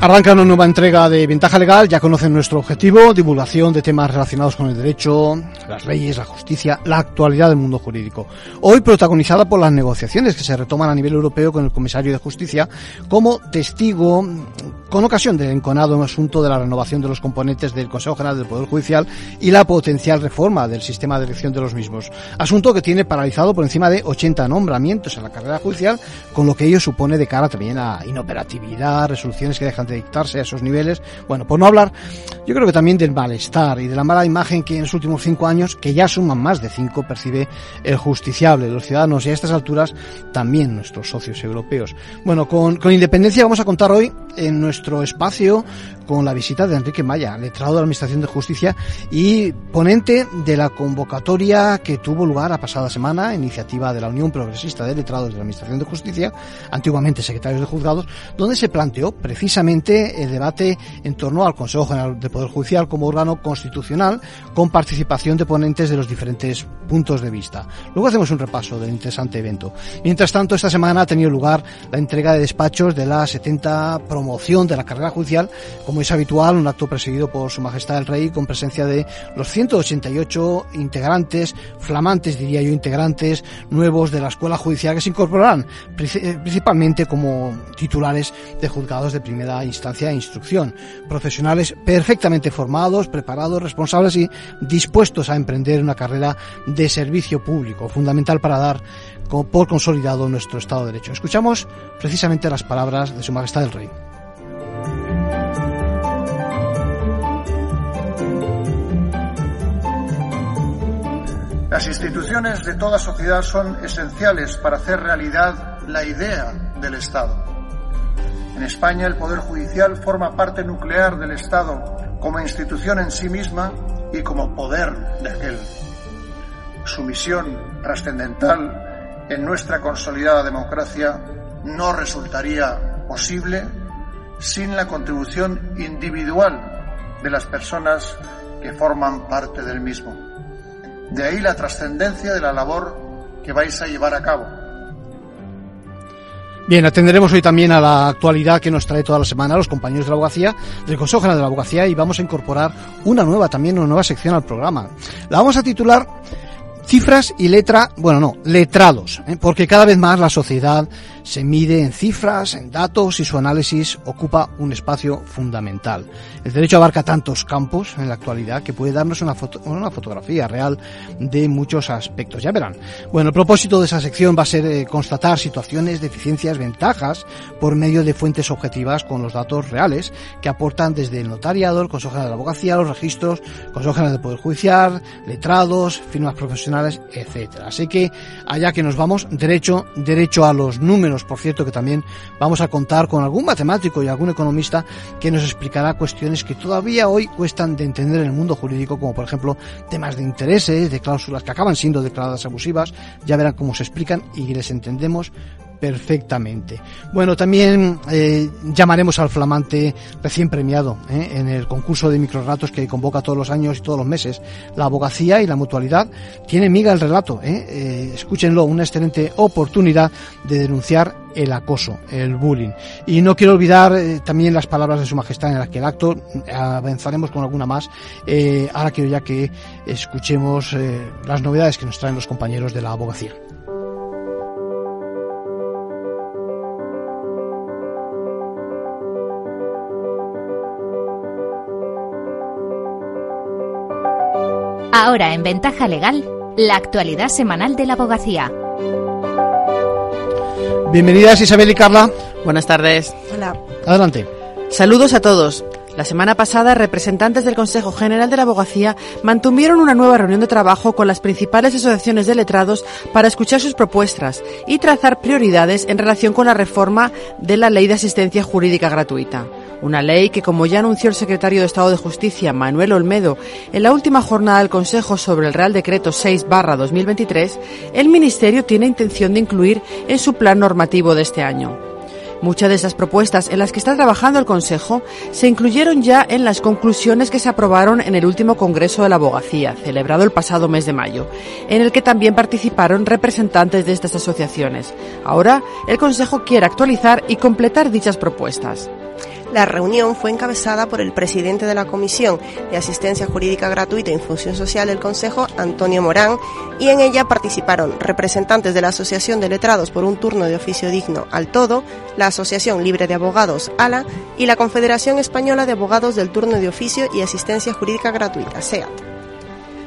Arranca una nueva entrega de Ventaja Legal, ya conocen nuestro objetivo, divulgación de temas relacionados con el derecho, las leyes, la justicia, la actualidad del mundo jurídico. Hoy protagonizada por las negociaciones que se retoman a nivel europeo con el comisario de justicia como testigo con ocasión del enconado asunto de la renovación de los componentes del Consejo General del Poder Judicial y la potencial reforma del sistema de elección de los mismos. Asunto que tiene paralizado por encima de 80 nombramientos en la carrera judicial, con lo que ello supone de cara también a inoperatividad, resoluciones que dejan de dictarse a esos niveles. Bueno, por no hablar, yo creo que también del malestar y de la mala imagen que en los últimos cinco años, que ya suman más de cinco, percibe el justiciable, los ciudadanos y a estas alturas también nuestros socios europeos. Bueno, con, con independencia vamos a contar hoy en nuestro espacio con la visita de Enrique Maya, letrado de la Administración de Justicia y ponente de la convocatoria que tuvo lugar la pasada semana, iniciativa de la Unión Progresista de Letrados de la Administración de Justicia, antiguamente secretarios de juzgados, donde se planteó precisamente el debate en torno al Consejo General del Poder Judicial como órgano constitucional con participación de ponentes de los diferentes puntos de vista. Luego hacemos un repaso del interesante evento. Mientras tanto, esta semana ha tenido lugar la entrega de despachos de la 70 promoción de la carrera judicial como es habitual, un acto presidido por Su Majestad el Rey con presencia de los 188 integrantes, flamantes diría yo, integrantes nuevos de la Escuela Judicial que se incorporarán eh, principalmente como titulares de juzgados de primera instancia e instrucción. Profesionales perfectamente formados, preparados, responsables y dispuestos a emprender una carrera de servicio público, fundamental para dar por consolidado nuestro Estado de Derecho. Escuchamos precisamente las palabras de Su Majestad el Rey. Las instituciones de toda sociedad son esenciales para hacer realidad la idea del Estado. En España el Poder Judicial forma parte nuclear del Estado como institución en sí misma y como poder de aquel. Su misión trascendental en nuestra consolidada democracia no resultaría posible sin la contribución individual de las personas que forman parte del mismo. De ahí la trascendencia de la labor que vais a llevar a cabo. Bien, atenderemos hoy también a la actualidad que nos trae toda la semana los compañeros de la abogacía, del Consejo General de la Abogacía, y vamos a incorporar una nueva, también una nueva sección al programa. La vamos a titular Cifras y letra, bueno, no, letrados, ¿eh? porque cada vez más la sociedad se mide en cifras, en datos y su análisis ocupa un espacio fundamental. El derecho abarca tantos campos en la actualidad que puede darnos una, una fotografía real de muchos aspectos. Ya verán. Bueno, el propósito de esa sección va a ser eh, constatar situaciones, deficiencias, ventajas por medio de fuentes objetivas con los datos reales que aportan desde el notariado, el Consejo de la Abogacía, los registros, Consejo General del Poder Judicial, letrados, firmas profesionales, etcétera. Así que allá que nos vamos, derecho, derecho a los números por cierto, que también vamos a contar con algún matemático y algún economista que nos explicará cuestiones que todavía hoy cuestan de entender en el mundo jurídico, como por ejemplo temas de intereses, de cláusulas que acaban siendo declaradas abusivas, ya verán cómo se explican y les entendemos perfectamente. Bueno, también eh, llamaremos al flamante recién premiado eh, en el concurso de microratos que convoca todos los años y todos los meses. La abogacía y la mutualidad tiene miga el relato. Eh, escúchenlo, una excelente oportunidad de denunciar el acoso, el bullying. Y no quiero olvidar también las palabras de Su Majestad en que el acto, avanzaremos con alguna más. ahora quiero ya que escuchemos las novedades que nos traen los compañeros de la abogacía. Ahora en Ventaja Legal, la actualidad semanal de la abogacía. Bienvenidas Isabel y Carla. Buenas tardes. Hola. Adelante. Saludos a todos. La semana pasada, representantes del Consejo General de la Abogacía mantuvieron una nueva reunión de trabajo con las principales asociaciones de letrados para escuchar sus propuestas y trazar prioridades en relación con la reforma de la Ley de Asistencia Jurídica Gratuita. Una ley que, como ya anunció el secretario de Estado de Justicia, Manuel Olmedo, en la última jornada del Consejo sobre el Real Decreto 6-2023, el Ministerio tiene intención de incluir en su plan normativo de este año. Muchas de esas propuestas en las que está trabajando el Consejo se incluyeron ya en las conclusiones que se aprobaron en el último Congreso de la Abogacía, celebrado el pasado mes de mayo, en el que también participaron representantes de estas asociaciones. Ahora, el Consejo quiere actualizar y completar dichas propuestas. La reunión fue encabezada por el presidente de la Comisión de Asistencia Jurídica Gratuita e Infusión Social del Consejo, Antonio Morán, y en ella participaron representantes de la Asociación de Letrados por un turno de oficio digno al todo, la Asociación Libre de Abogados, ALA, y la Confederación Española de Abogados del Turno de Oficio y Asistencia Jurídica Gratuita, SEAT.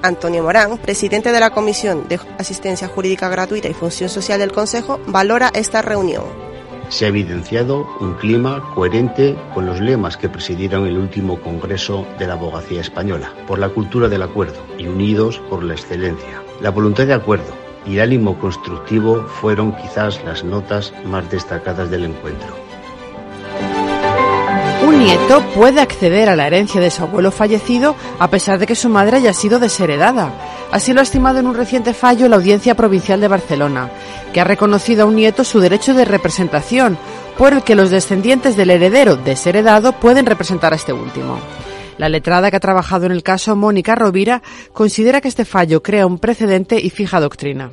Antonio Morán, presidente de la Comisión de Asistencia Jurídica Gratuita y Función Social del Consejo, valora esta reunión se ha evidenciado un clima coherente con los lemas que presidieron el último Congreso de la Abogacía Española, por la cultura del acuerdo y unidos por la excelencia. La voluntad de acuerdo y el ánimo constructivo fueron quizás las notas más destacadas del encuentro. Un nieto puede acceder a la herencia de su abuelo fallecido a pesar de que su madre haya sido desheredada. Así lo ha estimado en un reciente fallo la Audiencia Provincial de Barcelona, que ha reconocido a un nieto su derecho de representación, por el que los descendientes del heredero desheredado pueden representar a este último. La letrada que ha trabajado en el caso, Mónica Rovira, considera que este fallo crea un precedente y fija doctrina.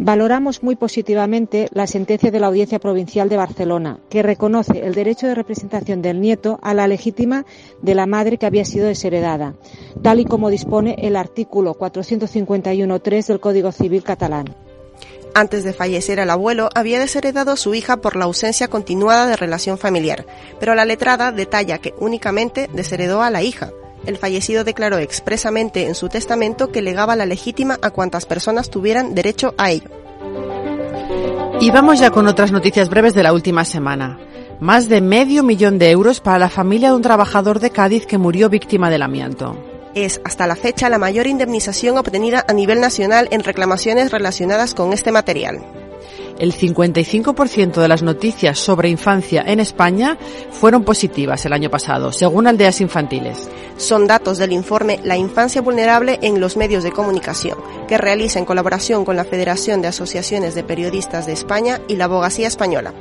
Valoramos muy positivamente la sentencia de la Audiencia Provincial de Barcelona, que reconoce el derecho de representación del nieto a la legítima de la madre que había sido desheredada, tal y como dispone el artículo 451.3 del Código Civil catalán. Antes de fallecer el abuelo, había desheredado a su hija por la ausencia continuada de relación familiar, pero la letrada detalla que únicamente desheredó a la hija, el fallecido declaró expresamente en su testamento que legaba la legítima a cuantas personas tuvieran derecho a ello. Y vamos ya con otras noticias breves de la última semana. Más de medio millón de euros para la familia de un trabajador de Cádiz que murió víctima del amianto. Es hasta la fecha la mayor indemnización obtenida a nivel nacional en reclamaciones relacionadas con este material el 55% de las noticias sobre infancia en España fueron positivas el año pasado, según Aldeas Infantiles. Son datos del informe La infancia vulnerable en los medios de comunicación, que realiza en colaboración con la Federación de Asociaciones de Periodistas de España y la Abogacía Española.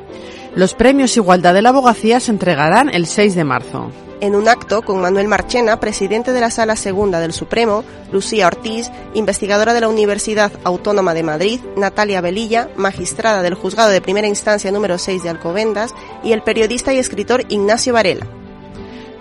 Los premios Igualdad de la Abogacía se entregarán el 6 de marzo en un acto con Manuel Marchena, presidente de la Sala Segunda del Supremo, Lucía Ortiz, investigadora de la Universidad Autónoma de Madrid, Natalia Velilla, magistrada del Juzgado de Primera Instancia número 6 de Alcobendas, y el periodista y escritor Ignacio Varela.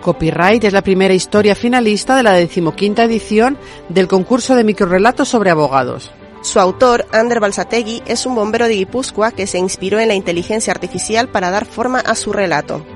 Copyright es la primera historia finalista de la decimoquinta edición del concurso de microrelatos sobre abogados. Su autor, Ander Balsategui, es un bombero de Guipúzcoa que se inspiró en la inteligencia artificial para dar forma a su relato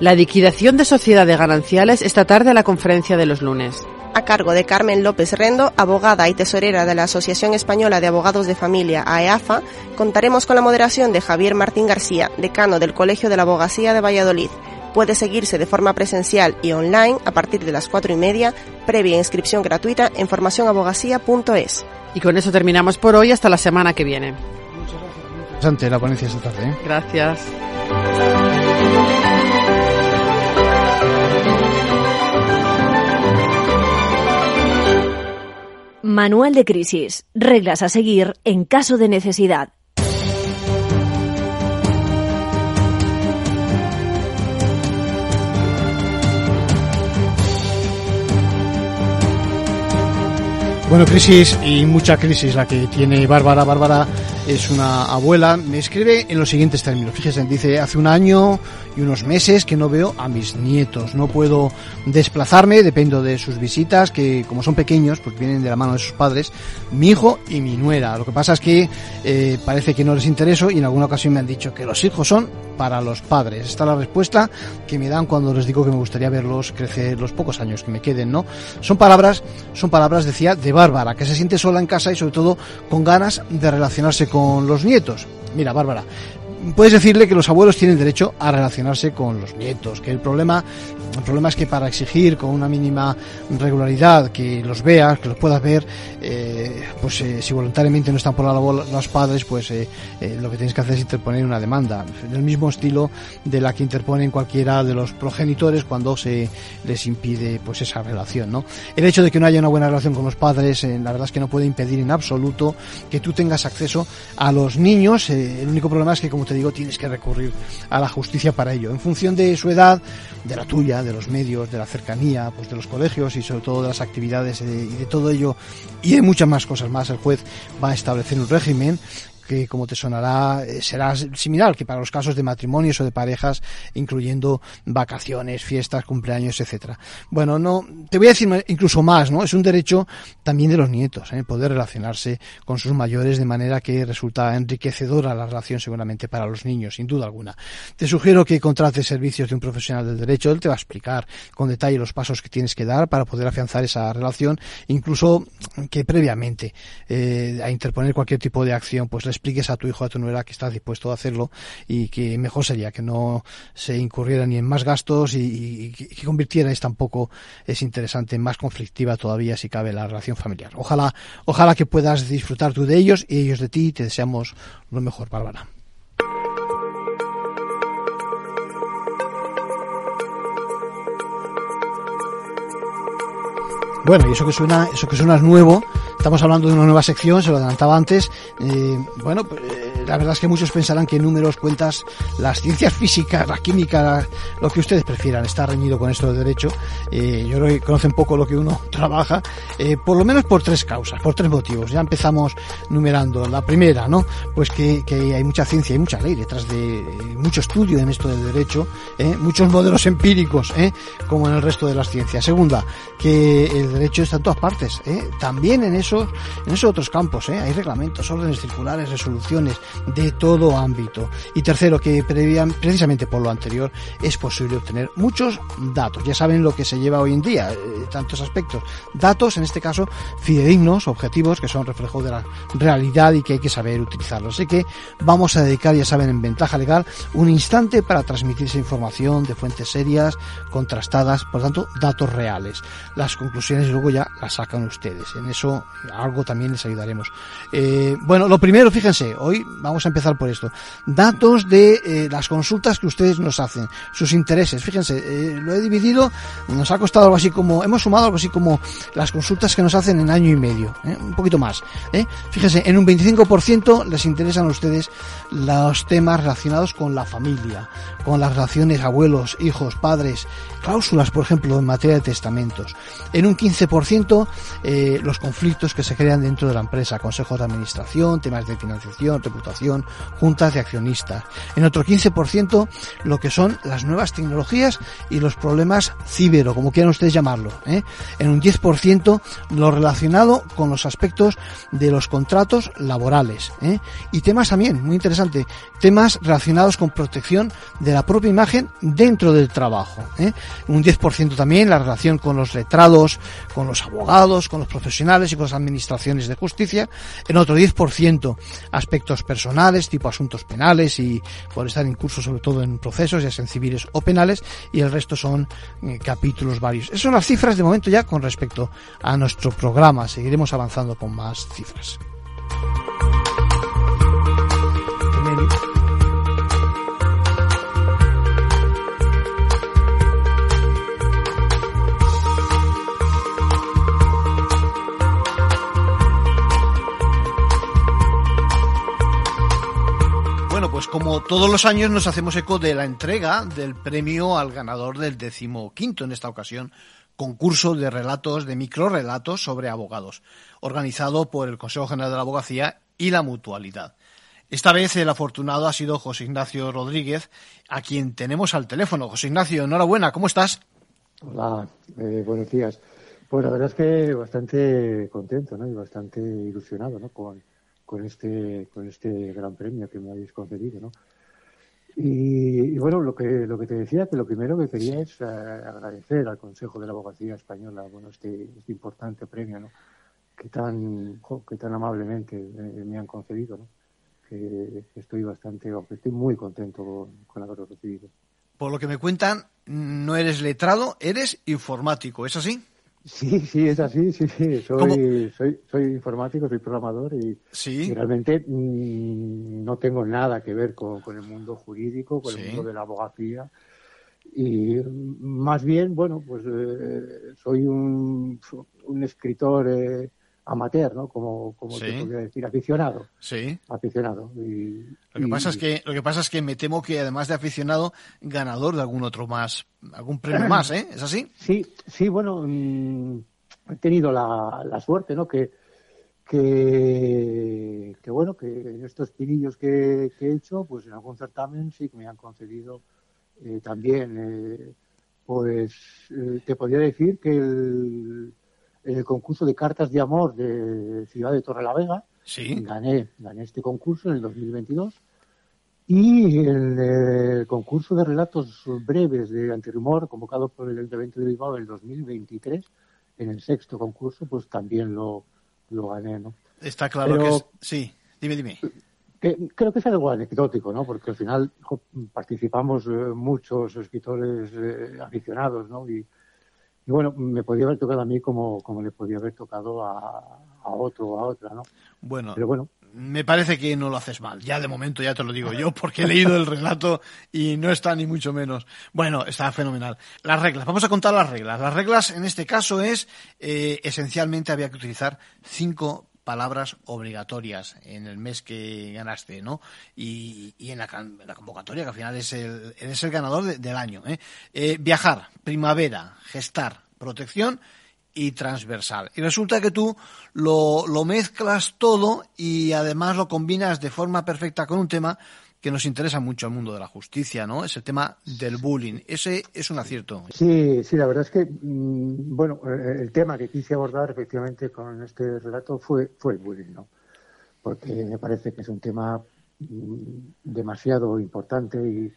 la liquidación de sociedades gananciales esta tarde a la conferencia de los lunes. A cargo de Carmen López Rendo, abogada y tesorera de la Asociación Española de Abogados de Familia, AEAFA, contaremos con la moderación de Javier Martín García, decano del Colegio de la Abogacía de Valladolid. Puede seguirse de forma presencial y online a partir de las cuatro y media, previa inscripción gratuita en formacionabogacía.es. Y con eso terminamos por hoy hasta la semana que viene. Muchas gracias. Interesante la ponencia esta tarde. ¿eh? Gracias. Manual de crisis. Reglas a seguir en caso de necesidad. Bueno, crisis y mucha crisis la que tiene Bárbara. Bárbara es una abuela. Me escribe en los siguientes términos. Fíjense, dice, hace un año y unos meses que no veo a mis nietos. No puedo desplazarme, dependo de sus visitas, que como son pequeños, pues vienen de la mano de sus padres, mi hijo y mi nuera. Lo que pasa es que eh, parece que no les intereso y en alguna ocasión me han dicho que los hijos son para los padres. Esta es la respuesta que me dan cuando les digo que me gustaría verlos crecer los pocos años que me queden, ¿no? Son palabras, son palabras, decía, de Bárbara, que se siente sola en casa y sobre todo con ganas de relacionarse con los nietos. Mira, Bárbara, puedes decirle que los abuelos tienen derecho a relacionarse con los nietos, que el problema, el problema es que para exigir con una mínima regularidad que los veas, que los puedas ver, eh, pues eh, si voluntariamente no están por la labor los padres, pues eh, lo que tienes que hacer es interponer una demanda, del mismo estilo de la que interponen cualquiera de los progenitores cuando se les impide pues esa relación, ¿no? El hecho de que no haya una buena relación con los padres, la verdad es que no puede impedir en absoluto que tú tengas acceso a los niños, el único problema es que como te digo, tienes que recurrir a la justicia para ello. En función de su edad, de la tuya, de los medios, de la cercanía, pues de los colegios y sobre todo de las actividades y de todo ello, y de muchas más cosas más, el juez va a establecer un régimen que como te sonará eh, será similar que para los casos de matrimonios o de parejas incluyendo vacaciones, fiestas, cumpleaños, etcétera. Bueno, no te voy a decir incluso más, ¿no? Es un derecho también de los nietos, ¿eh? poder relacionarse con sus mayores de manera que resulta enriquecedora la relación seguramente para los niños, sin duda alguna. Te sugiero que contrates servicios de un profesional del derecho, él te va a explicar con detalle los pasos que tienes que dar para poder afianzar esa relación, incluso que previamente eh, a interponer cualquier tipo de acción, pues expliques a tu hijo a tu nuera que estás dispuesto a hacerlo y que mejor sería que no se incurriera ni en más gastos y, que convirtierais tampoco es interesante, más conflictiva todavía si cabe la relación familiar. Ojalá, ojalá que puedas disfrutar tú de ellos y ellos de ti. Te deseamos lo mejor, Bárbara. Bueno, y eso que suena, eso que suena es nuevo. Estamos hablando de una nueva sección, se lo adelantaba antes. Eh, bueno, pues, eh, la verdad es que muchos pensarán que números, cuentas, las ciencias físicas, la química, lo que ustedes prefieran, está reñido con esto de derecho. Eh, yo creo que conocen poco lo que uno trabaja, por lo menos por tres causas, por tres motivos. Ya empezamos numerando. La primera, ¿no? Pues que, que hay mucha ciencia y mucha ley detrás de mucho estudio en esto del derecho, muchos modelos empíricos, como en el resto de las ciencias. Segunda, que el derecho está en todas partes, también en en esos otros campos, hay reglamentos, órdenes circulares, resoluciones, de todo ámbito. Y tercero, que precisamente por lo anterior es posible obtener muchos datos. Ya saben lo que se lleva hoy en día, eh, tantos aspectos. Datos, en este caso, fidedignos, objetivos, que son reflejo de la realidad y que hay que saber utilizarlos. Así que vamos a dedicar, ya saben, en ventaja legal, un instante para transmitir esa información de fuentes serias, contrastadas, por tanto, datos reales. Las conclusiones luego ya las sacan ustedes. En eso algo también les ayudaremos. Eh, bueno, lo primero, fíjense, hoy vamos a empezar por esto. Datos de eh, las consultas que ustedes nos hacen, sus intereses. Fíjense, eh, lo he dividido, nos ha costado algo así como, hemos sumado algo así como las consultas que nos hacen en año y medio, un poquito más. Fíjense, en un 25% les interesan a ustedes los temas relacionados con la familia, con las relaciones abuelos, hijos, padres, cláusulas, por ejemplo, en materia de testamentos. En un 15% los conflictos que se crean dentro de la empresa, consejos de administración, temas de financiación, reputación juntas de accionistas. En otro 15% lo que son las nuevas tecnologías y los problemas ciber como quieran ustedes llamarlo. ¿eh? En un 10% lo relacionado con los aspectos de los contratos laborales. ¿eh? Y temas también, muy interesante, temas relacionados con protección de la propia imagen dentro del trabajo. ¿eh? Un 10% también la relación con los letrados, con los abogados, con los profesionales y con las administraciones de justicia. En otro 10% aspectos personales tipo asuntos penales y por estar en curso sobre todo en procesos, ya sean civiles o penales, y el resto son eh, capítulos varios. Esas son las cifras de momento ya con respecto a nuestro programa. Seguiremos avanzando con más cifras. Pues como todos los años nos hacemos eco de la entrega del premio al ganador del decimoquinto, en esta ocasión, concurso de relatos, de microrelatos sobre abogados, organizado por el Consejo General de la Abogacía y la Mutualidad. Esta vez el afortunado ha sido José Ignacio Rodríguez, a quien tenemos al teléfono. José Ignacio, enhorabuena, ¿cómo estás? Hola, eh, buenos días. Pues la verdad es que bastante contento ¿no? y bastante ilusionado ¿no? con, con este, con este gran premio que me habéis concedido, ¿no? Y, bueno, lo que, lo que te decía, que lo primero que quería es eh, agradecer al Consejo de la Abogacía Española, bueno, este, este importante premio, ¿no? Que tan, que tan amablemente me han concedido, ¿no? Que, estoy bastante, estoy muy contento con haberlo recibido. Por lo que me cuentan, no eres letrado, eres informático, ¿es así? Sí, sí, es así, sí, sí. Soy, soy, soy informático, soy programador y, realmente mm, no tengo nada que ver con, el mundo jurídico, con el mundo de la abogacía. Y más bien, bueno, pues eh, soy un, un escritor eh, amateur, ¿no? Como, como te podría decir, aficionado. Sí. Aficionado. Y, lo que pasa es que, lo que pasa es que me temo que además de aficionado, ganador de algún otro más, algún premio más, ¿eh? ¿Es así? Sí, sí, bueno, mm, he tenido la, la suerte, ¿no? Que, que, que, bueno, que en estos pinillos que, he hecho, pues en algún certamen sí que me han concedido eh, también, eh, pues eh, te podría decir que el, el concurso de cartas de amor de Ciudad de Torrelavega, ¿Sí? gané, gané este concurso en el 2022 y el, el, concurso de relatos breves de Antirumor, convocado por el Ayuntamiento de Bilbao en el 2023, en el sexto concurso, pues también lo, lo gané, ¿no? Está claro que es... Sí, dime, dime. creo que es algo anecdótico, ¿no? Porque al final participamos eh, muchos escritores eh, aficionados, ¿no? Y, y, bueno, me podría haber tocado a mí como, como le podría haber tocado a, a otro o a otra, ¿no? Bueno, Pero bueno, me parece que no lo haces mal. Ya de momento ya te lo digo yo, porque he leído el relato y no está ni mucho menos. Bueno, está fenomenal. Las reglas, vamos a contar las reglas. Las reglas en este caso es, eh, esencialmente había que utilizar cinco palabras obligatorias en el mes que ganaste, ¿no? Y, y en, la, la, convocatoria, que al final es el, es el ganador de, del año. ¿eh? Eh, viajar, primavera, gestar, protección y transversal. Y resulta que tú lo, lo, mezclas todo y además lo combinas de forma perfecta con un tema que nos interesa mucho al mundo de la justicia, ¿no? Es el tema del bullying. Ese es un acierto. Sí, sí, la verdad es que, mmm, bueno, el tema que quise abordar efectivamente con este relato fue, fue el bullying, ¿no? Porque me parece que es un tema mmm, demasiado importante y,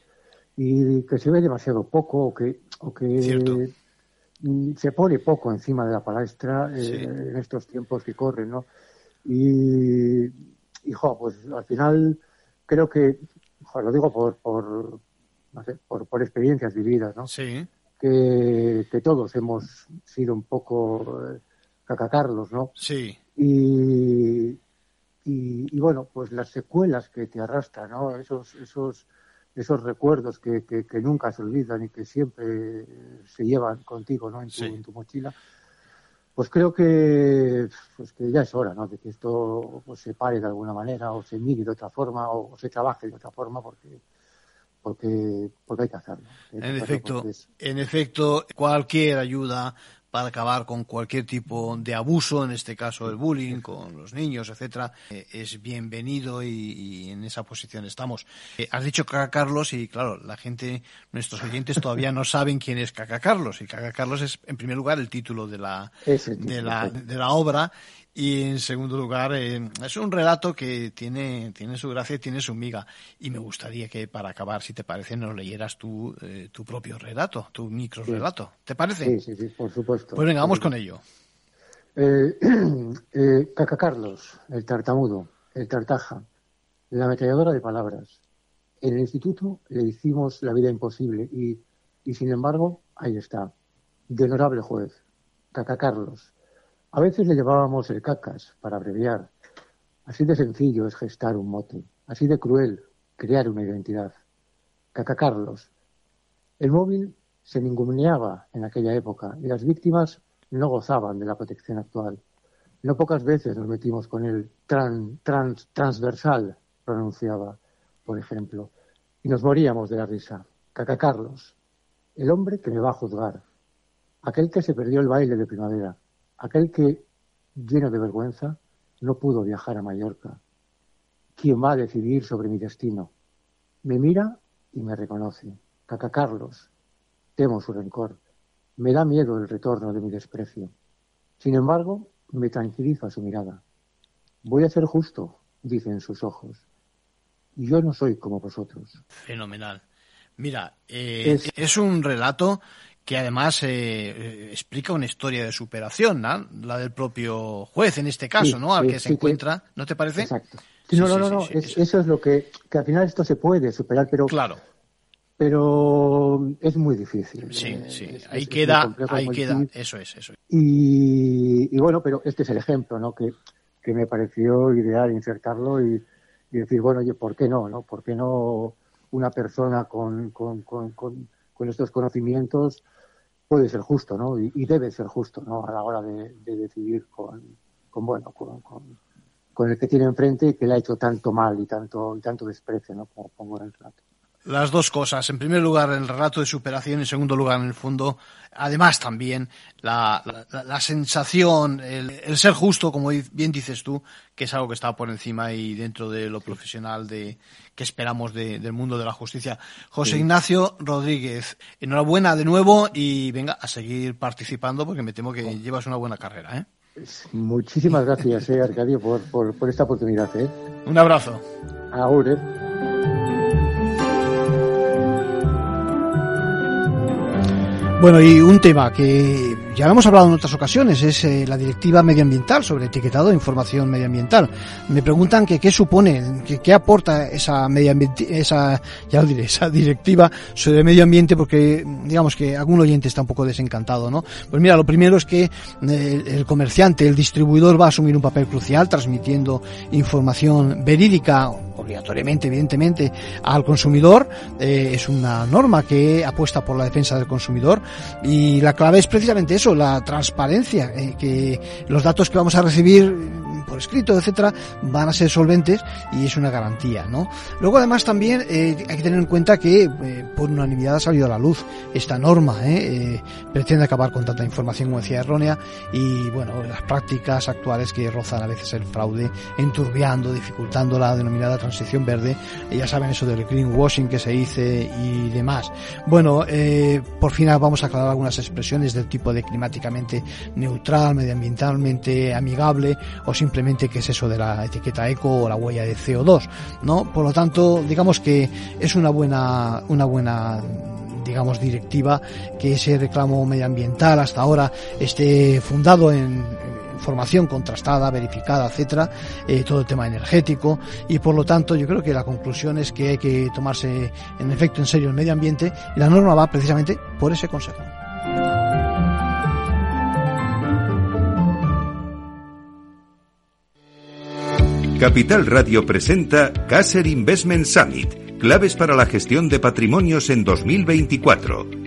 y, que se ve demasiado poco o que, o que Cierto se pone poco encima de la palestra eh, en estos tiempos que corren, ¿no? Y, y jo, pues al final creo que, lo digo por, por, no sé, por, por experiencias vividas, ¿no? Sí. Que, que todos hemos sido un poco eh, cacacarlos, ¿no? Sí. Y, y, y bueno, pues las secuelas que te arrastran, ¿no? Esos, esos, esos recuerdos que, que, que, nunca se olvidan y que siempre se llevan contigo ¿no? en, tu, Sí. en tu mochila, pues creo que, pues que ya es hora ¿no? de que esto pues, se pare de alguna manera o se mire de otra forma o, o se trabaje de otra forma porque porque porque hay que hacerlo. Hay que En hacerlo efecto, es- en efecto, cualquier ayuda para acabar con cualquier tipo de abuso, en este caso el bullying, con los niños, etcétera, eh, es bienvenido y, y en esa posición estamos. Eh, has dicho Caca Carlos y claro, la gente, nuestros oyentes todavía no saben quién es Caca Carlos y Caca Carlos es en primer lugar el título de la de la, de la obra y en segundo lugar eh, es un relato que tiene, tiene su gracia y tiene su miga y me gustaría que para acabar si te parece nos leyeras tú eh, tu propio relato, tu micro relato ¿te parece? Sí, sí, sí, por supuesto. Pues venga, vamos con ello eh, Caca Carlos, el tartamudo, el tartaja, la ametralladora de palabras. En el instituto le hicimos la vida imposible y, y sin embargo, ahí está. De honorable juez, Caca Carlos. A veces le llevábamos el cacas para abreviar. Así de sencillo es gestar un mote, así de cruel crear una identidad. Caca Carlos. El móvil se ninguneaba en aquella época y las víctimas no gozaban de la protección actual. No pocas veces nos metimos con el tran, trans, transversal, pronunciaba, por ejemplo, y nos moríamos de la risa. Caca Carlos, el hombre que me va a juzgar, aquel que se perdió el baile de primavera, aquel que, lleno de vergüenza, no pudo viajar a Mallorca. ¿Quién va a decidir sobre mi destino? Me mira y me reconoce. Caca Carlos, temo su rencor. Me da miedo el retorno de mi desprecio. Sin embargo, me tranquiliza su mirada. Voy a ser justo, dicen sus ojos. Yo no soy como vosotros. fenomenal mira eh, es... Es- un relato que además eh, eh, explica una historia de superación ¿no? la del propio juez en este caso Sí, ¿no? al sí, que se sí, encuentra ¿no te parece? Exacto. Sí, no, sí, no, no, sí, no. sí, es- eso. es lo que, que al final esto se puede superar, pero, claro pero es muy difícil. sí Eh, sí es- ahí es- queda complejo, ahí queda difícil. eso es eso es. Y, y bueno, pero este es el ejemplo, ¿no? Que, que me pareció ideal insertarlo y, y decir, bueno, oye, ¿por qué no, no? ¿Por qué no una persona con, con, con, con, con estos conocimientos puede ser justo, ¿no? Y, debe ser justo, ¿no? A la hora de, de decidir con, con bueno, con, con, el que tiene enfrente y que le ha hecho tanto mal y tanto, y tanto desprecio, ¿no? Como pongo en el relato. Las dos cosas. En primer lugar, el relato de superación. En segundo lugar, en el fondo, además también la, la, sensación, el, ser justo, como bien dices tú, que es algo que está por encima y dentro de lo profesional de que esperamos del mundo de la justicia. José Ignacio Rodríguez, enhorabuena de nuevo y venga a seguir participando porque me temo que llevas una buena carrera. ¿eh? Muchísimas gracias, eh, Arcadio, por, por, por, esta oportunidad. ¿eh? Un abrazo. Ahora. Bueno, y un tema que ya lo hemos hablado en otras ocasiones, es eh, la directiva medioambiental sobre etiquetado de información medioambiental. Me preguntan que qué supone, que qué aporta esa esa, ya lo diré, esa directiva sobre medio ambiente, porque digamos que algún oyente está un poco desencantado, ¿no? Pues mira, lo primero es que eh, el comerciante, el distribuidor va a asumir un papel crucial transmitiendo información verídica obligatoriamente, evidentemente, al consumidor. Eh, es una norma que apuesta por la defensa del consumidor y la clave es precisamente eso, la transparencia, eh, que los datos que vamos a recibir por escrito, etcétera, van a ser solventes y es una garantía, ¿no? Luego además también eh, hay que tener en cuenta que eh, por unanimidad ha salido a la luz esta norma, pretende acabar con tanta información como decía errónea y bueno, las prácticas actuales que rozan a veces el fraude, enturbiando, dificultando la denominada transición verde, ya saben eso del greenwashing que se dice y demás. Bueno, por fin vamos a aclarar algunas expresiones del tipo de climáticamente neutral, medioambientalmente amigable o simplemente qué es eso de la etiqueta eco o la huella de CO2, ¿no? Por lo tanto, digamos que es una buena, una buena digamos, directiva que ese reclamo medioambiental hasta ahora esté fundado en formación contrastada, verificada, etcétera, eh, todo el tema energético y por lo tanto yo creo que la conclusión es que hay que tomarse en efecto en serio el medio ambiente y la norma va precisamente por ese consejo. Capital Radio presenta Caser Investment Summit, claves para la gestión de patrimonios en 2024.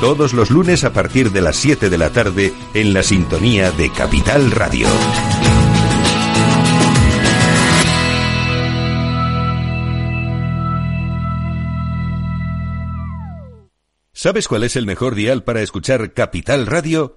Todos los lunes a partir de las 7 de la tarde en la sintonía de Capital Radio. ¿Sabes cuál es el mejor dial para escuchar Capital Radio?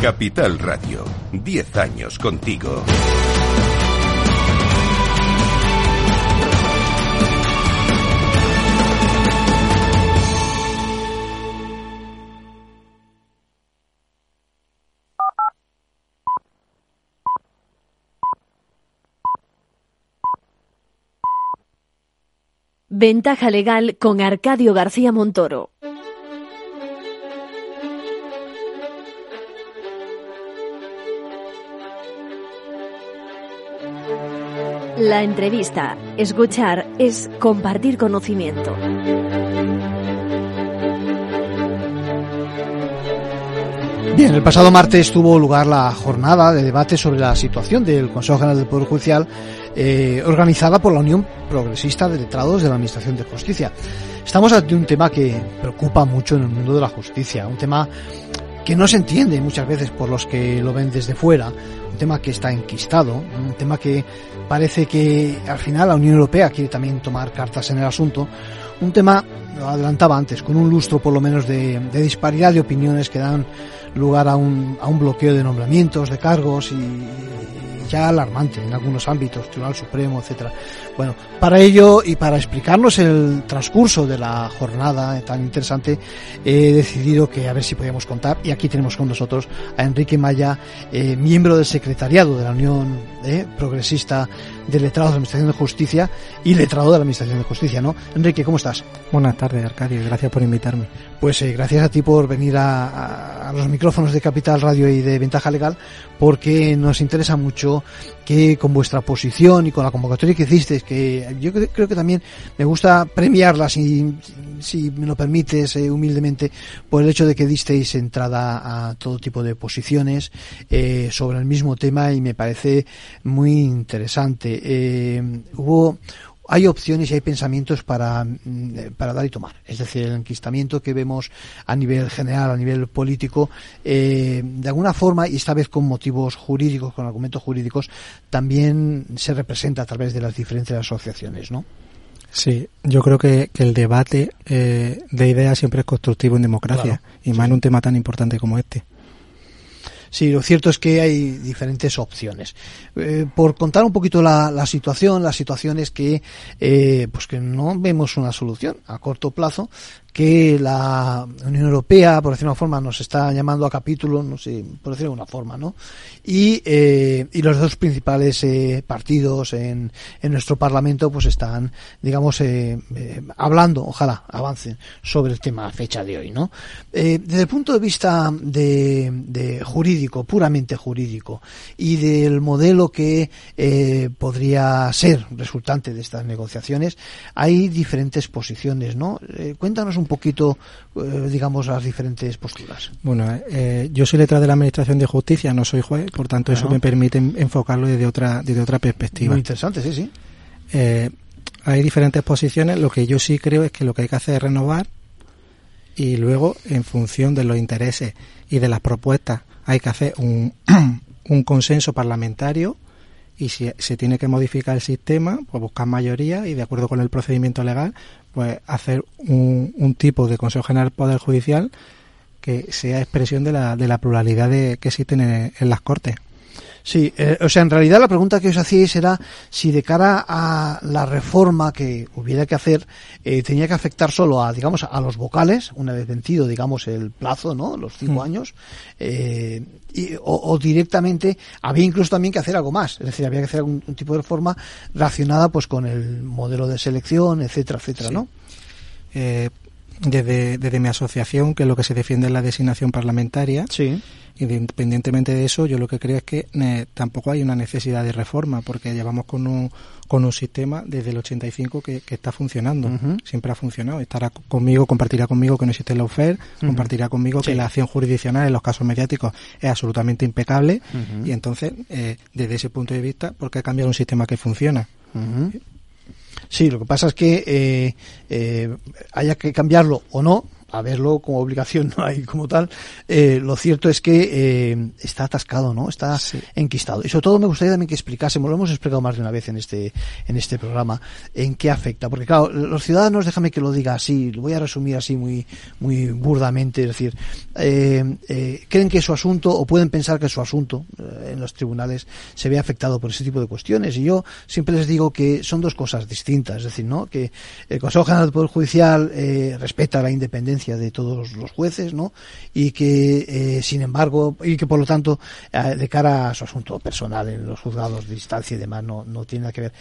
Capital Radio, 10 años contigo. Ventaja legal con Arcadio García Montoro. La entrevista, escuchar, es compartir conocimiento. Bien, el pasado martes tuvo lugar la jornada de debate sobre la situación del Consejo General del Poder Judicial eh, organizada por la Unión Progresista de Letrados de la Administración de Justicia. Estamos ante un tema que preocupa mucho en el mundo de la justicia, un tema que no se entiende muchas veces por los que lo ven desde fuera, tema que está enquistado, un tema que parece que al final la Unión Europea quiere también tomar cartas en el asunto, un tema, lo adelantaba antes, con un lustro por lo menos de, disparidad de opiniones que dan lugar a un, a un bloqueo de nombramientos, de cargos y, ya alarmante en algunos ámbitos, Tribunal Supremo, etcétera. Bueno, para ello y para explicarnos el transcurso de la jornada tan interesante, he decidido que a ver si podíamos contar, y aquí tenemos con nosotros a Enrique Maya, eh, miembro del secretariado de la Unión eh, Progresista de Letrados de la Administración de Justicia y letrado de la Administración de Justicia, ¿no? Enrique, ¿cómo estás? Buenas tardes, Arcadio, gracias por invitarme. Pues eh, gracias a ti por venir a, a, a los micrófonos de Capital Radio y de Ventaja Legal, porque nos interesa mucho que con vuestra posición y con la convocatoria que hiciste, que yo creo que también me gusta premiarla, si, si me lo permites eh, humildemente, por el hecho de que disteis entrada a todo tipo de posiciones eh, sobre el mismo tema y me parece muy interesante. Eh, hubo hay opciones y hay pensamientos para, para dar y tomar. Es decir, el enquistamiento que vemos a nivel general, a nivel político, eh, de alguna forma, y esta vez con motivos jurídicos, con argumentos jurídicos, también se representa a través de las diferentes asociaciones, ¿no? Sí, yo creo que, que el debate eh, de ideas siempre es constructivo en democracia, claro, y más sí. en un tema tan importante como este. Sí, lo cierto es que hay diferentes opciones. Eh, por contar un poquito la, la, situación, la situación es que, eh, pues que no vemos una solución a corto plazo, que la Unión Europea, por decirlo de una forma, nos está llamando a capítulo, no sé, por decirlo de una forma, ¿no? Y, eh, y los dos principales eh, partidos en, en nuestro Parlamento, pues están, digamos, eh, eh, hablando, ojalá avancen sobre el tema a fecha de hoy, ¿no? Desde el punto de vista de, de jurídico, puramente jurídico, y del modelo que podría ser resultante de estas negociaciones, hay diferentes posiciones, ¿no? Cuéntanos un poquito, eh, digamos, las diferentes posturas. Bueno, eh, yo soy letra de la Administración de Justicia, no soy juez, por tanto eso me permite enfocarlo desde otra, desde otra perspectiva. Muy interesante, sí, sí. Eh, hay diferentes posiciones, lo que yo sí creo es que lo que hay que hacer es renovar y luego, en función de los intereses y de las propuestas, hay que hacer un, un consenso parlamentario y si se tiene que modificar el sistema, pues buscar mayoría y de acuerdo con el procedimiento legal, pues hacer un, un tipo de Consejo General Poder Judicial que sea expresión de la, de la pluralidad de, que existen en, en las Cortes. Sí, eh, o sea, en realidad la pregunta que os hacíais era si de cara a la reforma que hubiera que hacer eh, tenía que afectar solo a, digamos, a los vocales, una vez vencido, digamos, el plazo, ¿no? Los cinco mm. años, eh, y, o, o, directamente había incluso también que hacer algo más, es decir, había que hacer algún un tipo de reforma relacionada, pues, con el modelo de selección, etcétera, etcétera, sí. ¿no? Eh, desde, desde mi asociación, que es lo que se defiende es la designación parlamentaria. Sí. Independientemente de eso, yo lo que creo es que eh, tampoco hay una necesidad de reforma, porque llevamos con un, con un sistema desde el 85 que, que está funcionando. Uh -huh. Siempre ha funcionado. Estará conmigo, compartirá conmigo que no existe el uh -huh. compartirá conmigo sí. que la acción jurisdiccional en los casos mediáticos es absolutamente impecable. Uh -huh. Y entonces, eh, desde ese punto de vista, ¿por qué cambiar un sistema que funciona? Sí, lo que pasa es que eh, eh, haya que cambiarlo o no, a verlo como obligación no hay como tal, eh, lo cierto es que eh, está atascado, ¿no? Está sí. enquistado. Y sobre todo me gustaría también que explicásemos, lo hemos explicado más de una vez en este, en este programa, en qué afecta. Porque claro, los ciudadanos, déjame que lo diga así, lo voy a resumir así muy, muy burdamente, es decir, eh, eh, creen que su asunto, o pueden pensar que su asunto eh, en los tribunales se ve afectado por ese tipo de cuestiones. Y yo siempre les digo que son dos cosas distintas, es decir, ¿no? Que el Consejo General del Poder Judicial eh, respeta la independencia independencia de todos los jueces, ¿no? Y que, eh, sin embargo, y que por lo tanto, eh, de cara a su asunto personal en los juzgados de distancia y demás, no, no tiene nada que ver.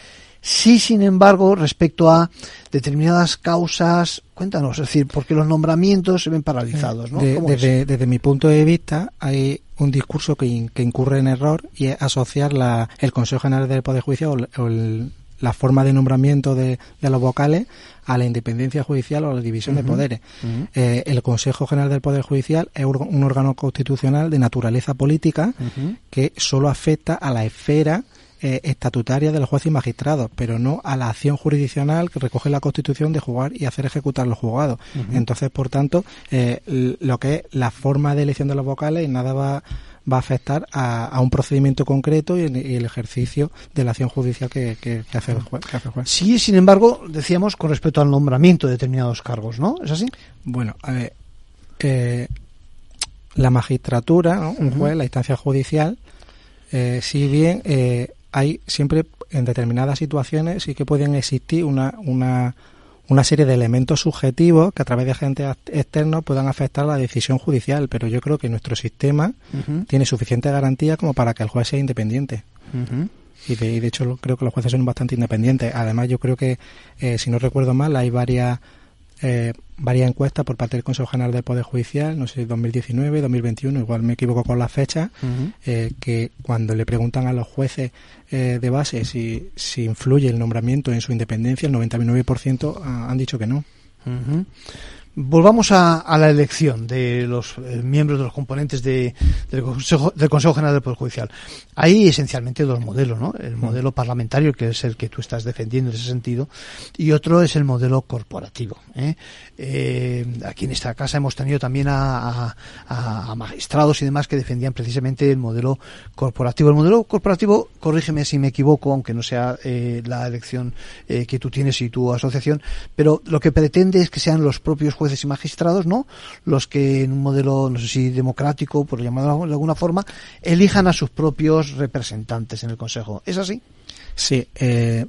Sí, sin embargo, respecto a determinadas causas, cuéntanos, es decir, porque los nombramientos se ven paralizados, ¿no? Desde, desde mi punto de vista, hay un discurso que, in- que incurre en error y es asociar la, el Consejo General del Poder Judicial o el- la forma de nombramiento de, de los vocales a la independencia judicial o a la división de poderes. Eh, el Consejo General del Poder Judicial es un órgano constitucional de naturaleza política que solo afecta a la esfera eh, estatutaria de los jueces y magistrados, pero no a la acción jurisdiccional que recoge la Constitución de jugar y hacer ejecutar los juzgados. Entonces, por tanto, eh, lo que es la forma de elección de los vocales nada va, va a afectar a, a un procedimiento concreto y, y el ejercicio de la acción judicial que, que- que hace el juez. que hace el juez. Sí, sin embargo, decíamos con respecto al nombramiento de determinados cargos, ¿no? ¿Es así? Bueno, a ver, eh, la magistratura, ¿no? un juez, la instancia judicial, eh, si bien eh, hay siempre en determinadas situaciones sí que pueden existir una, una, una serie de elementos subjetivos que a través de agentes externos puedan afectar la decisión judicial, pero yo creo que nuestro sistema tiene suficiente garantía como para que el juez sea independiente. Y de, y de hecho lo- creo que los jueces son bastante independientes. Además yo creo que, eh, si no recuerdo mal, hay varias eh, varias encuestas por parte del Consejo General del Poder Judicial, no sé, 2019, 2021, igual me equivoco con las fechas, eh, que cuando le preguntan a los jueces eh, de base si, si influye el nombramiento en su independencia, el 99% ha- han dicho que no. Volvamos a, a la elección de los eh, miembros de los componentes de- del, Consejo, del Consejo General del Poder Judicial. Hay esencialmente dos modelos, ¿no? El modelo parlamentario, que es el que tú estás defendiendo en ese sentido, y otro es el modelo corporativo. ¿eh? Eh, aquí en esta casa hemos tenido también a, a- a magistrados y demás que defendían precisamente el modelo corporativo. El modelo corporativo, corrígeme si me equivoco, aunque no sea la elección que tú tienes y tu asociación, pero lo que pretende es que sean los propios jueces y magistrados, ¿no? Los que en un modelo, no sé si democrático, por llamarlo de alguna forma, elijan a sus propios representantes en el Consejo. ¿Es así? Sí, eh,